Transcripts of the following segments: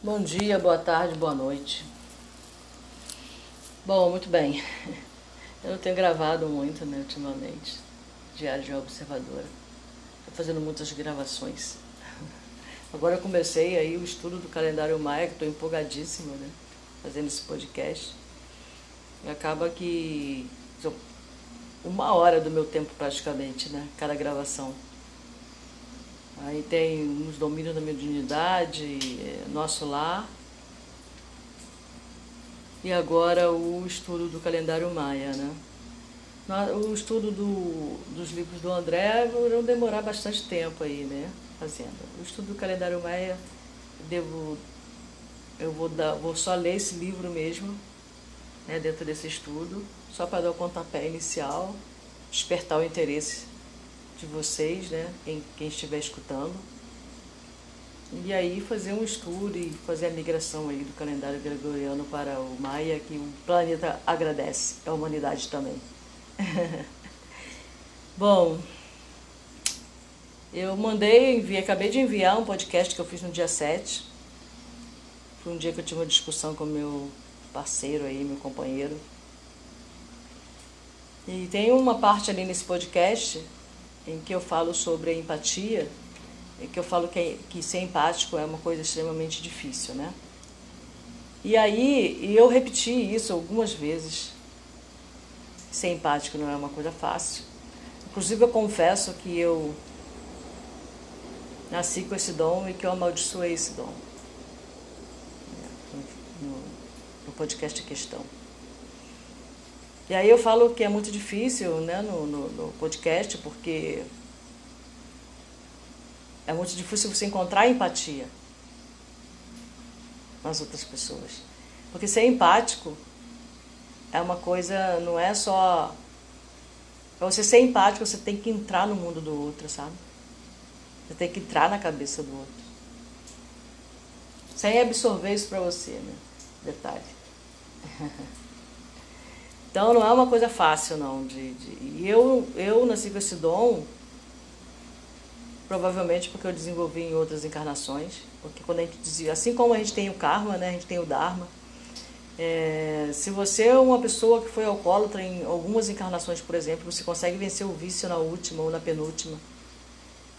Bom dia, boa tarde, boa noite. Bom, muito bem. Eu não tenho gravado muito, né, ultimamente. Diário de Observadora. Estou fazendo muitas gravações. Agora eu comecei aí o estudo do calendário maia, que estou empolgadíssima, né? Fazendo esse podcast. E acaba que uma hora do meu tempo praticamente, né? Cada gravação. Aí tem os domínios da mediunidade, é, nosso lar. E agora o estudo do calendário maia, né? O estudo do, dos livros do André vão demorar bastante tempo aí, né? Fazendo. O estudo do calendário maia, devo, eu vou, dar, vou só ler esse livro mesmo, né, dentro desse estudo, só para dar o pontapé inicial, despertar o interesse de vocês, né, quem, quem estiver escutando. E aí fazer um estudo e fazer a migração aí do calendário gregoriano para o Maia, que o planeta agradece, a humanidade também. Bom, eu mandei, enviei, acabei de enviar um podcast que eu fiz no dia 7. Foi um dia que eu tive uma discussão com meu parceiro aí, meu companheiro. E tem uma parte ali nesse podcast em que eu falo sobre a empatia, em que eu falo que, que ser empático é uma coisa extremamente difícil, né? E aí, eu repeti isso algumas vezes. Ser empático não é uma coisa fácil. Inclusive, eu confesso que eu nasci com esse dom e que eu amaldiçoei esse dom. No, no podcast Questão. E aí eu falo que é muito difícil né, no, no, no podcast, porque é muito difícil você encontrar empatia nas outras pessoas. Porque ser empático é uma coisa, não é só. Para você ser empático, você tem que entrar no mundo do outro, sabe? Você tem que entrar na cabeça do outro. Sem absorver isso para você, né? Detalhe. Então não é uma coisa fácil não. De, de, e eu, eu nasci com esse dom, provavelmente porque eu desenvolvi em outras encarnações. Porque quando a gente assim como a gente tem o karma, né, a gente tem o dharma. É, se você é uma pessoa que foi alcoólatra em algumas encarnações, por exemplo, você consegue vencer o vício na última ou na penúltima.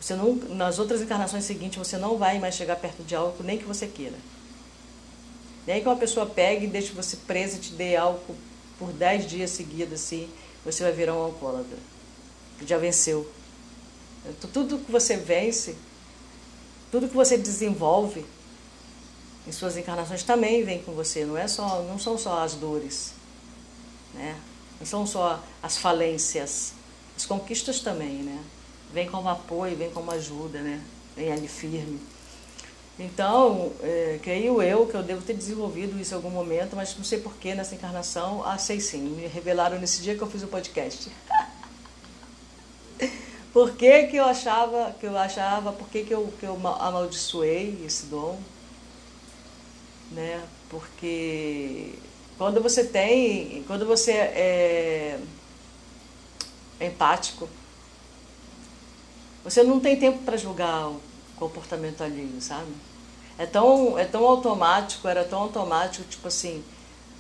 Você não, nas outras encarnações seguintes você não vai mais chegar perto de álcool nem que você queira. Nem que uma pessoa pegue e deixe você preso e te dê álcool por dez dias seguidos, assim, você vai virar um alcoólatra. Já venceu. Tudo que você vence, tudo que você desenvolve em suas encarnações também vem com você. Não, é só, não são só as dores, né? não são só as falências. As conquistas também, né? Vem como apoio, vem como ajuda, né? Vem ali firme. Então, é, creio eu que eu devo ter desenvolvido isso em algum momento, mas não sei porquê nessa encarnação. Ah, sei sim, me revelaram nesse dia que eu fiz o podcast. por que, que eu achava, que eu achava, por que, que, eu, que eu amaldiçoei esse dom? Né? Porque quando você tem, quando você é, é empático, você não tem tempo para julgar o comportamento alheio, sabe? É tão, é tão automático, era tão automático, tipo assim,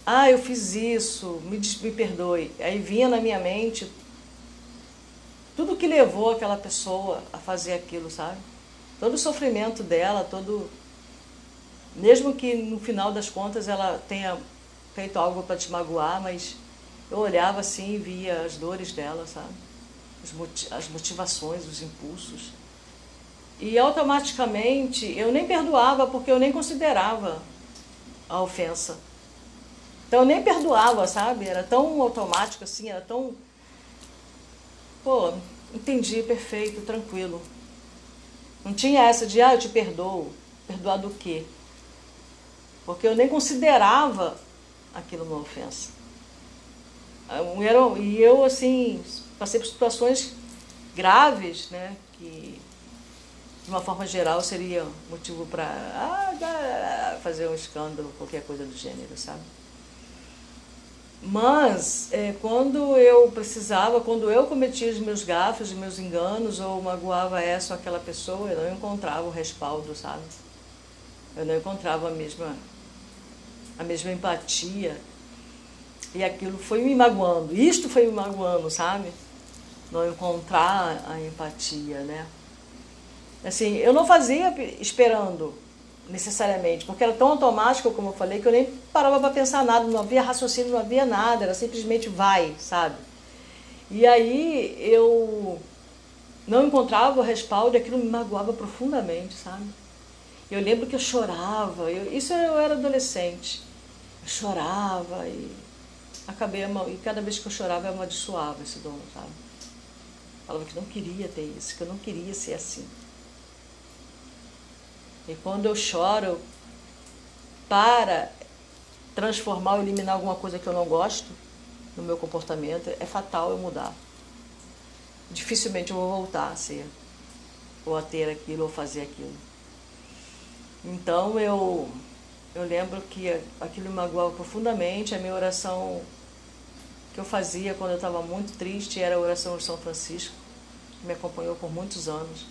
ah, eu fiz isso, me, me perdoe. Aí vinha na minha mente tudo que levou aquela pessoa a fazer aquilo, sabe? Todo o sofrimento dela, todo. Mesmo que no final das contas ela tenha feito algo para te magoar, mas eu olhava assim e via as dores dela, sabe? As motivações, os impulsos. E automaticamente eu nem perdoava porque eu nem considerava a ofensa. Então eu nem perdoava, sabe? Era tão automático assim, era tão. Pô, entendi, perfeito, tranquilo. Não tinha essa de, ah, eu te perdoo. Perdoar do quê? Porque eu nem considerava aquilo uma ofensa. E eu, assim, passei por situações graves, né? Que de uma forma geral, seria motivo para ah, fazer um escândalo, qualquer coisa do gênero, sabe? Mas é, quando eu precisava, quando eu cometia os meus gafos, os meus enganos, ou magoava essa ou aquela pessoa, eu não encontrava o respaldo, sabe? Eu não encontrava a mesma, a mesma empatia. E aquilo foi me magoando. Isto foi me magoando, sabe? Não encontrar a empatia, né? Assim, eu não fazia esperando necessariamente, porque era tão automático, como eu falei, que eu nem parava para pensar nada, não havia raciocínio, não havia nada, era simplesmente vai, sabe? E aí eu não encontrava o respaldo e aquilo me magoava profundamente, sabe? Eu lembro que eu chorava, eu, isso eu era adolescente, eu chorava e acabei, e cada vez que eu chorava eu amaldiçoava esse dono, sabe? Falava que não queria ter isso, que eu não queria ser assim. E quando eu choro para transformar ou eliminar alguma coisa que eu não gosto no meu comportamento, é fatal eu mudar. Dificilmente eu vou voltar a ser, ou a ter aquilo, ou fazer aquilo. Então eu, eu lembro que aquilo me magoava profundamente. A minha oração que eu fazia quando eu estava muito triste era a oração de São Francisco, que me acompanhou por muitos anos.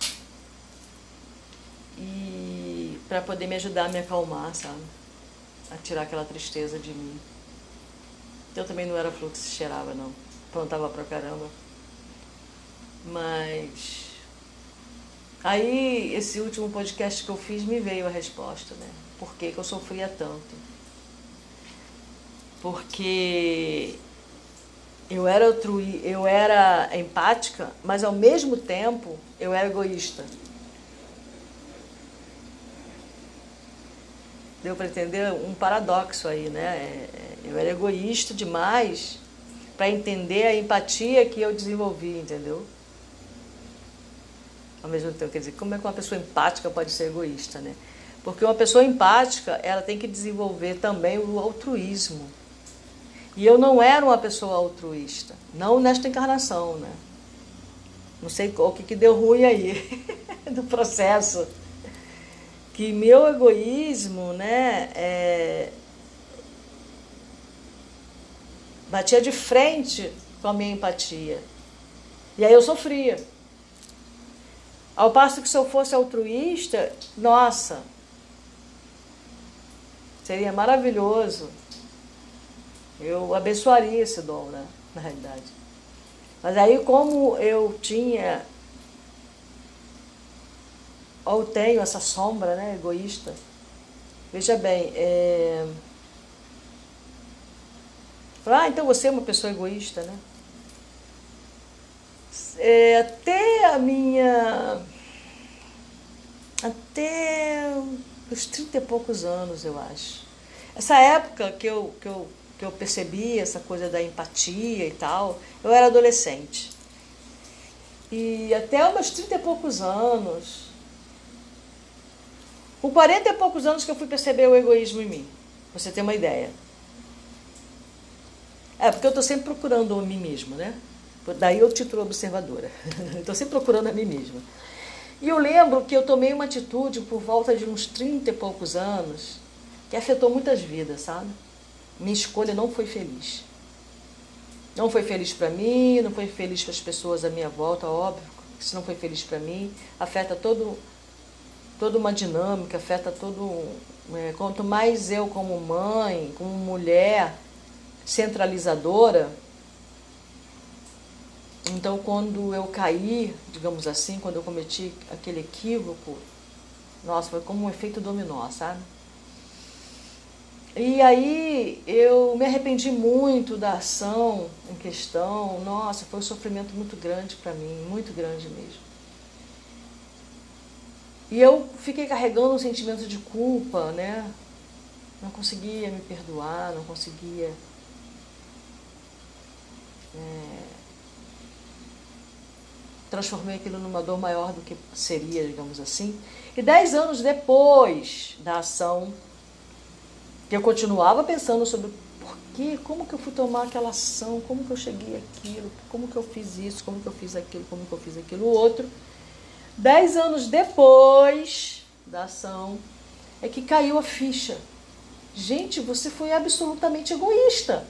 E para poder me ajudar a me acalmar, sabe? A tirar aquela tristeza de mim. Eu também não era se cheirava, não. Plantava pra caramba. Mas. Aí, esse último podcast que eu fiz, me veio a resposta, né? Por que, que eu sofria tanto? Porque eu era altrui, eu era empática, mas ao mesmo tempo eu era egoísta. Deu para entender um paradoxo aí, né? É, é, eu era egoísta demais para entender a empatia que eu desenvolvi, entendeu? Ao mesmo tempo, quer dizer, como é que uma pessoa empática pode ser egoísta, né? Porque uma pessoa empática, ela tem que desenvolver também o altruísmo. E eu não era uma pessoa altruísta, não nesta encarnação, né? Não sei o que, que deu ruim aí do processo. Que meu egoísmo, né, é... batia de frente com a minha empatia. E aí eu sofria. Ao passo que se eu fosse altruísta, nossa, seria maravilhoso eu abençoaria esse dom, né? Na realidade. Mas aí, como eu tinha, ou tenho essa sombra, né, egoísta, veja bem, é... Ah, então você é uma pessoa egoísta, né? É, até a minha. Até os trinta e poucos anos, eu acho. Essa época que eu, que eu que eu percebi essa coisa da empatia e tal, eu era adolescente. E até meus 30 e poucos anos, com 40 e poucos anos que eu fui perceber o egoísmo em mim, você ter uma ideia. É, porque eu estou sempre procurando a mim mesma, né? Daí o título observadora. Estou sempre procurando a mim mesma. E eu lembro que eu tomei uma atitude por volta de uns 30 e poucos anos que afetou muitas vidas, sabe? minha escolha não foi feliz. Não foi feliz para mim, não foi feliz para as pessoas à minha volta, óbvio. Se não foi feliz para mim, afeta todo, toda uma dinâmica, afeta todo. É, quanto mais eu, como mãe, como mulher centralizadora, então quando eu caí, digamos assim, quando eu cometi aquele equívoco, nossa, foi como um efeito dominó, sabe? E aí eu me arrependi muito da ação em questão. Nossa, foi um sofrimento muito grande para mim, muito grande mesmo. E eu fiquei carregando um sentimento de culpa, né? Não conseguia me perdoar, não conseguia. É, transformei aquilo numa dor maior do que seria, digamos assim. E dez anos depois da ação que eu continuava pensando sobre por que, como que eu fui tomar aquela ação, como que eu cheguei aquilo, como que eu fiz isso, como que eu fiz aquilo, como que eu fiz aquilo outro. Dez anos depois da ação, é que caiu a ficha. Gente, você foi absolutamente egoísta.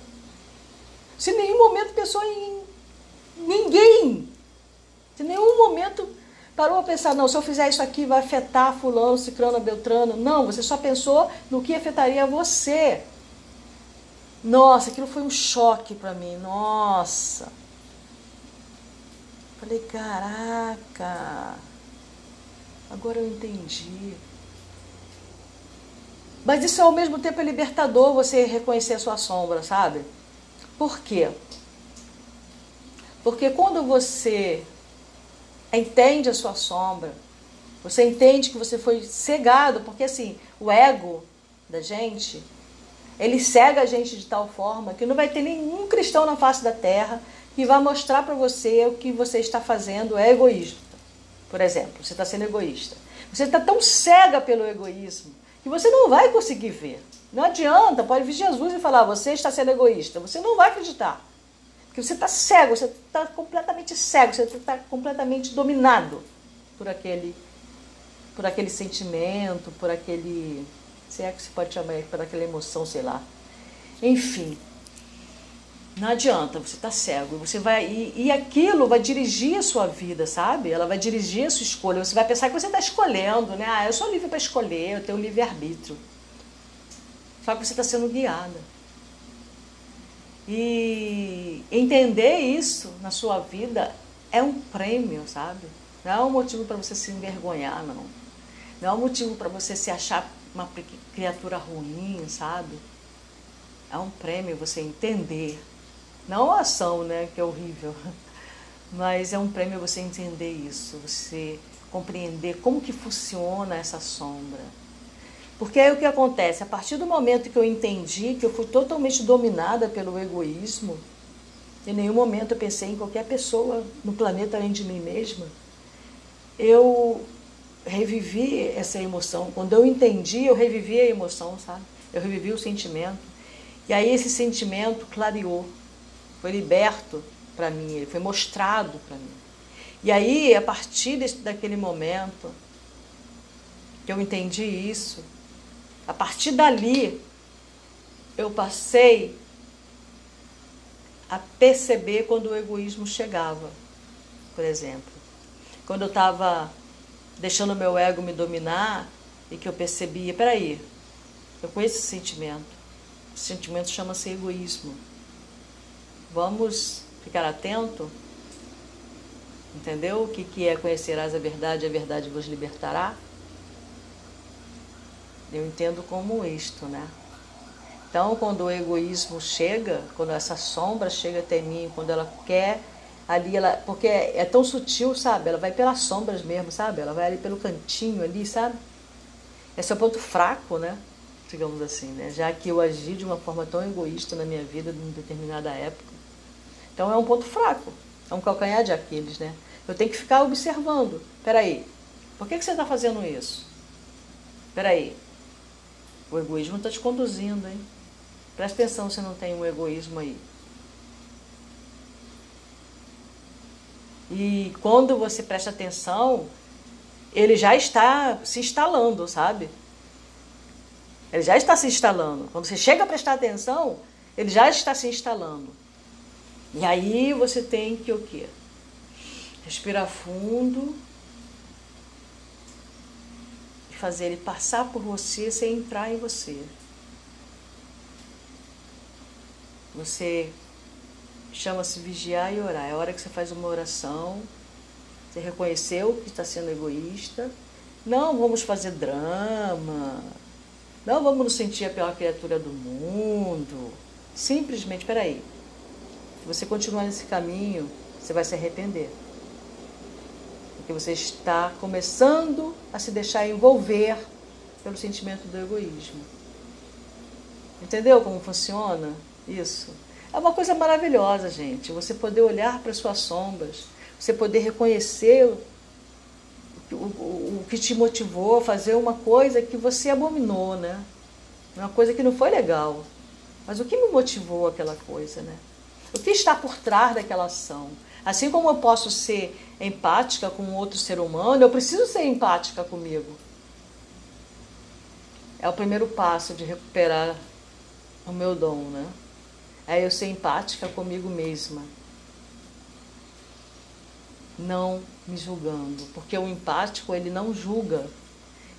Se nenhum momento pensou em ninguém. Se nenhum momento parou a pensar, não, se eu fizer isso aqui vai afetar fulano, ciclano, beltrano. Não, você só pensou no que afetaria você. Nossa, aquilo foi um choque para mim. Nossa. Falei, caraca. Agora eu entendi. Mas isso ao mesmo tempo é libertador você reconhecer a sua sombra, sabe? Por quê? Porque quando você entende a sua sombra, você entende que você foi cegado, porque assim, o ego da gente, ele cega a gente de tal forma que não vai ter nenhum cristão na face da terra que vai mostrar para você o que você está fazendo é egoísta. Por exemplo, você está sendo egoísta. Você está tão cega pelo egoísmo que você não vai conseguir ver. Não adianta, pode vir Jesus e falar, você está sendo egoísta. Você não vai acreditar. Porque você está cego, você está completamente cego, você está completamente dominado por aquele, por aquele sentimento, por aquele. Se é que se pode chamar por aquela emoção, sei lá. Enfim. Não adianta, você está cego. Você vai e, e, aquilo vai dirigir a sua vida, sabe? Ela vai dirigir a sua escolha. Você vai pensar que você está escolhendo, né? Ah, eu sou livre para escolher, eu tenho livre arbítrio. Só que você está sendo guiada. E entender isso na sua vida é um prêmio, sabe? Não é um motivo para você se envergonhar, não. Não é um motivo para você se achar uma criatura ruim, sabe? É um prêmio você entender não a ação, né, que é horrível, mas é um prêmio você entender isso, você compreender como que funciona essa sombra. Porque aí o que acontece? A partir do momento que eu entendi que eu fui totalmente dominada pelo egoísmo, em nenhum momento eu pensei em qualquer pessoa no planeta além de mim mesma, eu revivi essa emoção. Quando eu entendi, eu revivi a emoção, sabe? Eu revivi o sentimento. E aí esse sentimento clareou foi liberto para mim, ele foi mostrado para mim. E aí, a partir desse, daquele momento que eu entendi isso, a partir dali eu passei a perceber quando o egoísmo chegava, por exemplo. Quando eu estava deixando o meu ego me dominar e que eu percebia, peraí, eu conheço esse sentimento. Esse sentimento chama-se egoísmo. Vamos ficar atento, entendeu? O que, que é conhecerás a verdade, a verdade vos libertará? Eu entendo como isto, né? Então, quando o egoísmo chega, quando essa sombra chega até mim, quando ela quer ali, ela, porque é, é tão sutil, sabe? Ela vai pelas sombras mesmo, sabe? Ela vai ali pelo cantinho ali, sabe? Esse é o ponto fraco, né? Digamos assim, né? Já que eu agi de uma forma tão egoísta na minha vida, em determinada época, então é um ponto fraco, é um calcanhar de Aquiles, né? Eu tenho que ficar observando. Peraí, por que, que você está fazendo isso? Peraí, o egoísmo está te conduzindo, hein? Presta atenção se não tem um egoísmo aí. E quando você presta atenção, ele já está se instalando, sabe? Ele já está se instalando. Quando você chega a prestar atenção, ele já está se instalando. E aí você tem que o quê? Respirar fundo e fazer ele passar por você sem entrar em você. Você chama-se vigiar e orar. É a hora que você faz uma oração, você reconheceu que está sendo egoísta. Não vamos fazer drama. Não vamos nos sentir a pior criatura do mundo. Simplesmente, peraí, você continuar nesse caminho, você vai se arrepender. Porque você está começando a se deixar envolver pelo sentimento do egoísmo. Entendeu como funciona isso? É uma coisa maravilhosa, gente. Você poder olhar para suas sombras, você poder reconhecer o, o, que te motivou a fazer uma coisa que você abominou, né? Uma coisa que não foi legal. Mas o que me motivou aquela coisa, né? O que está por trás daquela ação? Assim como eu posso ser empática com outro ser humano, eu preciso ser empática comigo. É o primeiro passo de recuperar o meu dom, né? É eu ser empática comigo mesma. Não me julgando, porque o empático ele não julga.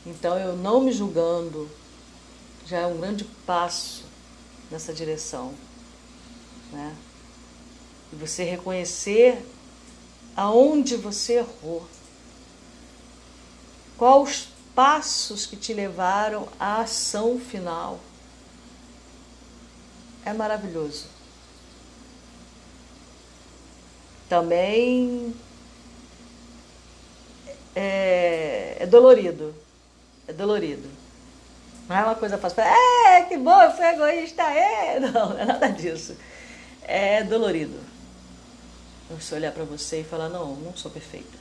Então eu não me julgando já é um grande passo nessa direção, né? E você reconhecer aonde você errou. Quais os passos que te levaram à ação final. É maravilhoso. Também é, é dolorido. É dolorido. Não é uma coisa fácil. É, que bom, eu fui egoísta, é. Não, não é nada disso. É dolorido. Você olhar para você e falar, não, não sou perfeita.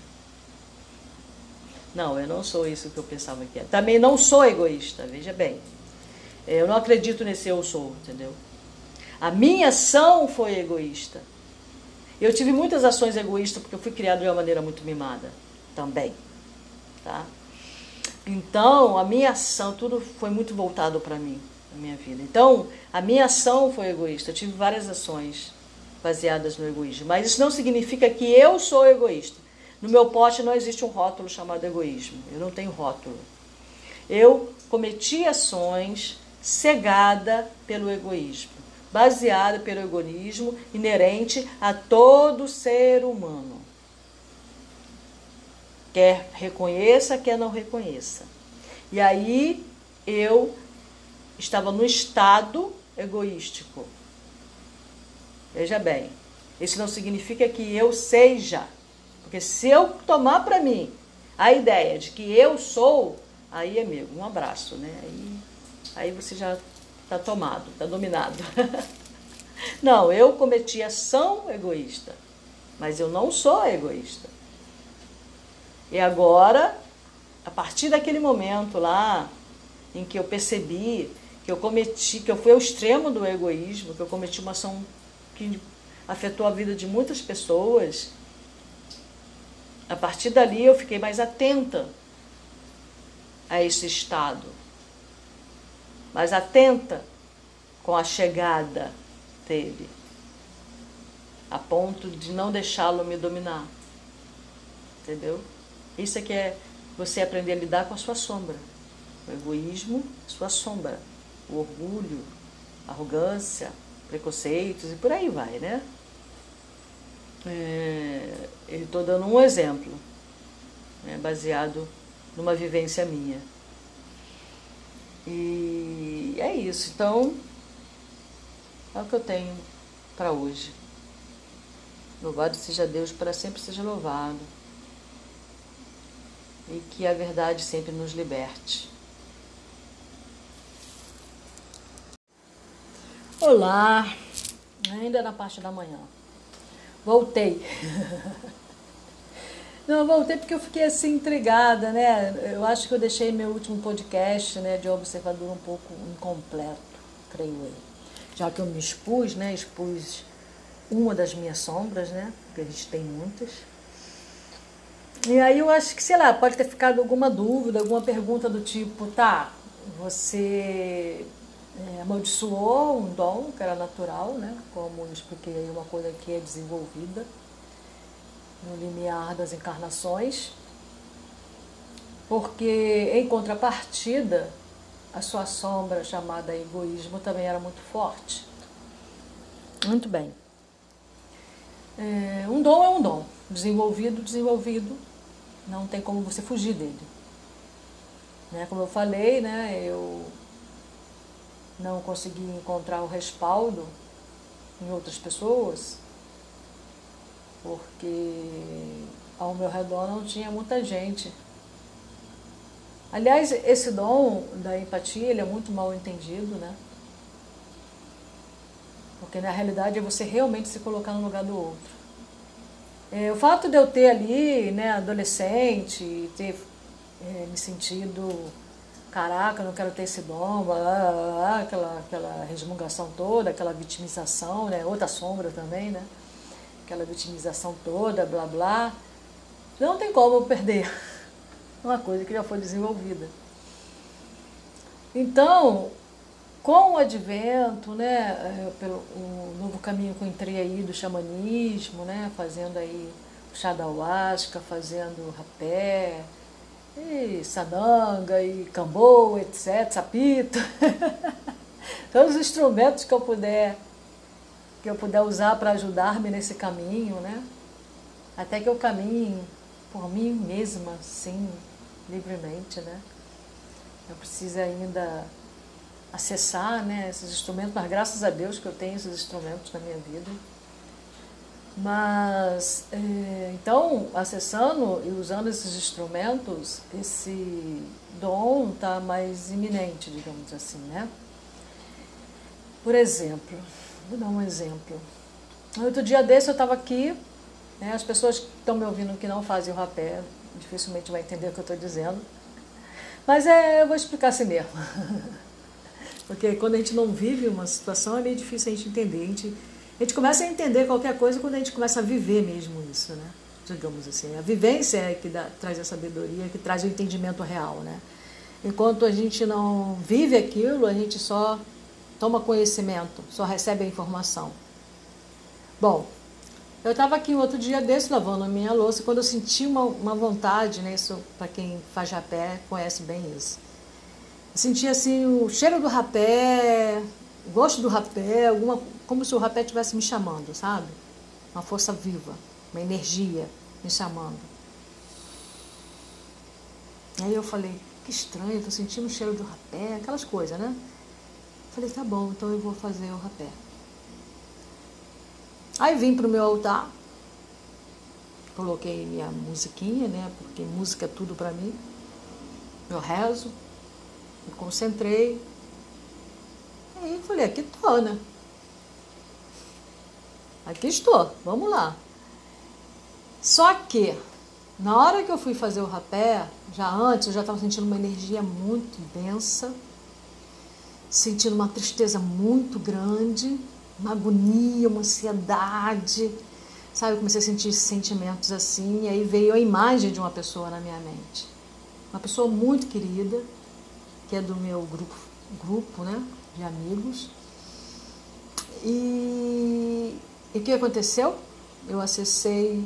Não, eu não sou isso que eu pensava que era. Também não sou egoísta, veja bem. Eu não acredito nesse eu sou, entendeu? A minha ação foi egoísta. Eu tive muitas ações egoístas porque eu fui criada de uma maneira muito mimada também, tá? Então, a minha ação, tudo foi muito voltado para mim, na minha vida. Então, a minha ação foi egoísta. Eu tive várias ações baseadas no egoísmo, mas isso não significa que eu sou egoísta. No meu pote não existe um rótulo chamado egoísmo. Eu não tenho rótulo. Eu cometi ações cegada pelo egoísmo, baseada pelo egoísmo inerente a todo ser humano. Quer reconheça, quer não reconheça. E aí eu estava no estado egoístico. Veja bem, isso não significa que eu seja. Porque se eu tomar para mim a ideia de que eu sou, aí, amigo, um abraço, né? Aí, aí você já está tomado, está dominado. não, eu cometi ação egoísta, mas eu não sou egoísta. E agora, a partir daquele momento lá em que eu percebi que eu cometi, que eu fui ao extremo do egoísmo, que eu cometi uma ação que afetou a vida de muitas pessoas, a partir dali eu fiquei mais atenta a esse estado, mais atenta com a chegada dele, a ponto de não deixá-lo me dominar. Entendeu? Isso é que é você aprender a lidar com a sua sombra. O egoísmo, sua sombra. O orgulho, arrogância, preconceitos e por aí vai, né? É, Estou dando um exemplo, né, baseado numa vivência minha. E é isso. Então, é o que eu tenho para hoje. Louvado seja Deus, para sempre seja louvado e que a verdade sempre nos liberte. Olá, ainda na parte da manhã. Voltei. Não, voltei porque eu fiquei assim intrigada, né? Eu acho que eu deixei meu último podcast, né, de observador um pouco incompleto, creio eu. Já que eu me expus, né, expus uma das minhas sombras, né, porque a gente tem muitas. E aí eu acho que, sei lá, pode ter ficado alguma dúvida, alguma pergunta do tipo, tá, você é, amaldiçoou um dom que era natural, né? Como eu expliquei aí, uma coisa que é desenvolvida no limiar das encarnações. Porque, em contrapartida, a sua sombra chamada egoísmo também era muito forte. Muito bem. É, um dom é um dom, desenvolvido, desenvolvido, não tem como você fugir dele. Né? Como eu falei, né, eu não consegui encontrar o respaldo em outras pessoas, porque ao meu redor não tinha muita gente. Aliás, esse dom da empatia ele é muito mal entendido, né? Porque na realidade é você realmente se colocar no lugar do outro. É, o fato de eu ter ali, né, adolescente, ter é, me sentido, caraca, não quero ter esse dom, blá, blá, blá, aquela, aquela resmungação toda, aquela vitimização, né, outra sombra também, né, aquela vitimização toda, blá blá, não tem como perder uma coisa que já foi desenvolvida. Então, com o advento, né, é, pelo o novo caminho que eu entrei aí do xamanismo, né, fazendo aí chá da huasca, fazendo rapé, e sananga, e cambô, etc., sapito. Todos os instrumentos que eu puder que eu puder usar para ajudar-me nesse caminho, né? Até que eu caminhe por mim mesma, sim, livremente, né? Eu preciso ainda acessar né, esses instrumentos, mas graças a Deus que eu tenho esses instrumentos na minha vida. Mas, é, então, acessando e usando esses instrumentos, esse dom está mais iminente, digamos assim, né? Por exemplo, vou dar um exemplo. Outro dia desse eu estava aqui, né, as pessoas que estão me ouvindo que não fazem o rapé, dificilmente vai entender o que eu estou dizendo, mas é, eu vou explicar assim mesmo. Porque quando a gente não vive uma situação é meio difícil a gente entender. A gente, a gente começa a entender qualquer coisa quando a gente começa a viver mesmo isso, né? Digamos assim. A vivência é que dá, traz a sabedoria, que traz o entendimento real, né? Enquanto a gente não vive aquilo, a gente só toma conhecimento, só recebe a informação. Bom, eu estava aqui outro dia desse lavando a minha louça quando eu senti uma, uma vontade, né? Isso para quem faz rapé conhece bem isso. Eu senti assim o cheiro do rapé, o gosto do rapé, alguma, como se o rapé estivesse me chamando, sabe? Uma força viva, uma energia me chamando. Aí eu falei, que estranho, estou sentindo o cheiro do rapé, aquelas coisas, né? Falei, tá bom, então eu vou fazer o rapé. Aí vim para o meu altar, coloquei minha musiquinha, né? Porque música é tudo para mim. Eu rezo, me concentrei. Aí falei, aqui estou, né? Aqui estou, vamos lá. Só que, na hora que eu fui fazer o rapé, já antes eu já estava sentindo uma energia muito densa, sentindo uma tristeza muito grande uma agonia, uma ansiedade, sabe? Eu comecei a sentir sentimentos assim, e aí veio a imagem de uma pessoa na minha mente. Uma pessoa muito querida, que é do meu grupo, grupo né, de amigos. E, o que aconteceu? Eu acessei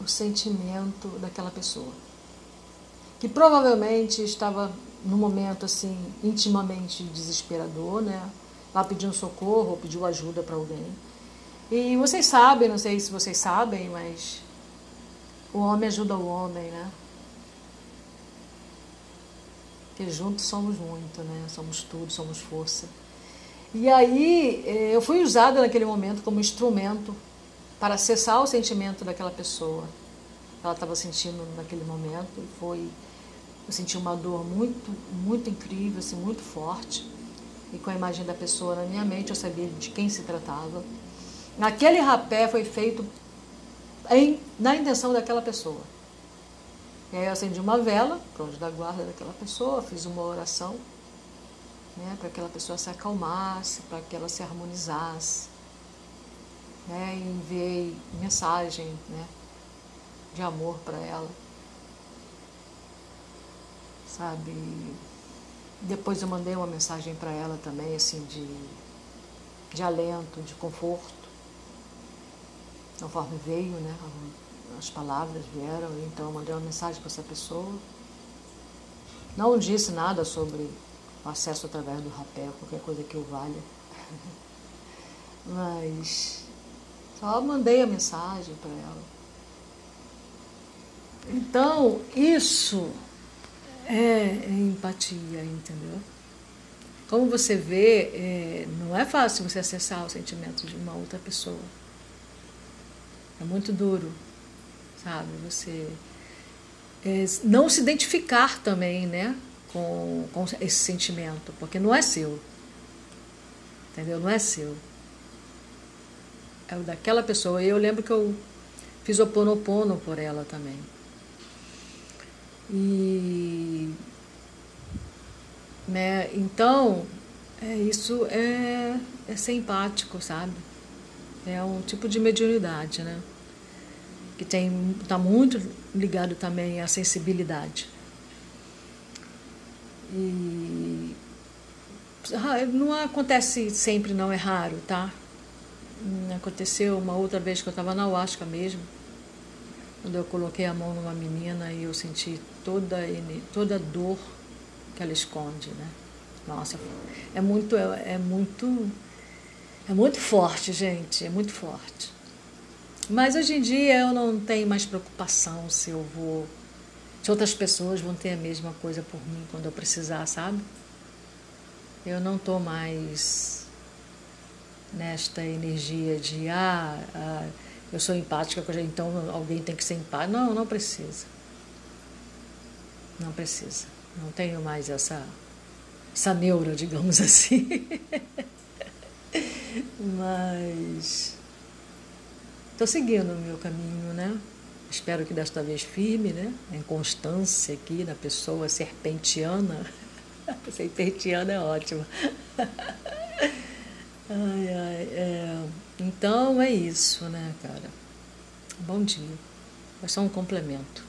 o sentimento daquela pessoa, que provavelmente estava num momento assim intimamente desesperador, né? lá pedindo socorro ou pediu ajuda para alguém. E vocês sabem, não sei se vocês sabem, mas o homem ajuda o homem, né? Porque juntos somos muito, né? Somos tudo, somos força. E aí eh, eu fui usada naquele momento como instrumento para acessar o sentimento daquela pessoa. Ela estava sentindo naquele momento. Foi, eu senti uma dor muito, muito incrível, assim, muito forte e com a imagem da pessoa na minha mente, eu sabia de quem se tratava. Aquele rapé foi feito em, na intenção daquela pessoa. E aí eu acendi uma vela, para onde da guarda daquela pessoa, fiz uma oração né, para que aquela pessoa se acalmasse, para que ela se harmonizasse. Né, e enviei mensagem né, de amor para ela. Sabe? Depois eu mandei uma mensagem para ela também, assim, de, de alento, de conforto. Conforme veio, né? As palavras vieram, então eu mandei uma mensagem para essa pessoa. Não disse nada sobre o acesso através do rapel, qualquer coisa que o valha. Mas só mandei a mensagem para ela. Então, isso é, é empatia, entendeu? Como você vê, é, não é fácil você acessar os sentimentos de uma outra pessoa. É muito duro, sabe? Você é, não se identificar também, né? Com, com esse sentimento, porque não é seu. Entendeu? Não é seu. É o daquela pessoa. E eu lembro que eu fiz o ponopono por ela também. E né, então é, isso é, é ser empático, sabe? É um tipo de mediunidade, né? Que está muito ligado também à sensibilidade. E não acontece sempre, não é raro, tá? Aconteceu uma outra vez que eu estava na Huasca mesmo quando eu coloquei a mão numa menina e eu senti toda, toda a dor que ela esconde, né? Nossa, é muito, é, é muito, é muito forte, gente, é muito forte. Mas hoje em dia eu não tenho mais preocupação se eu vou, se outras pessoas vão ter a mesma coisa por mim quando eu precisar, sabe? Eu não estou mais nesta energia de ah, ah eu sou empática, então alguém tem que ser empático. Não, não precisa. Não precisa. Não tenho mais essa, essa neura, digamos assim. Mas estou seguindo o meu caminho, né? Espero que desta vez firme, né? Em constância aqui na pessoa serpentiana. serpentiana é ótima. ai, ai, é... Então é isso, né, cara? Bom dia. É só um complemento.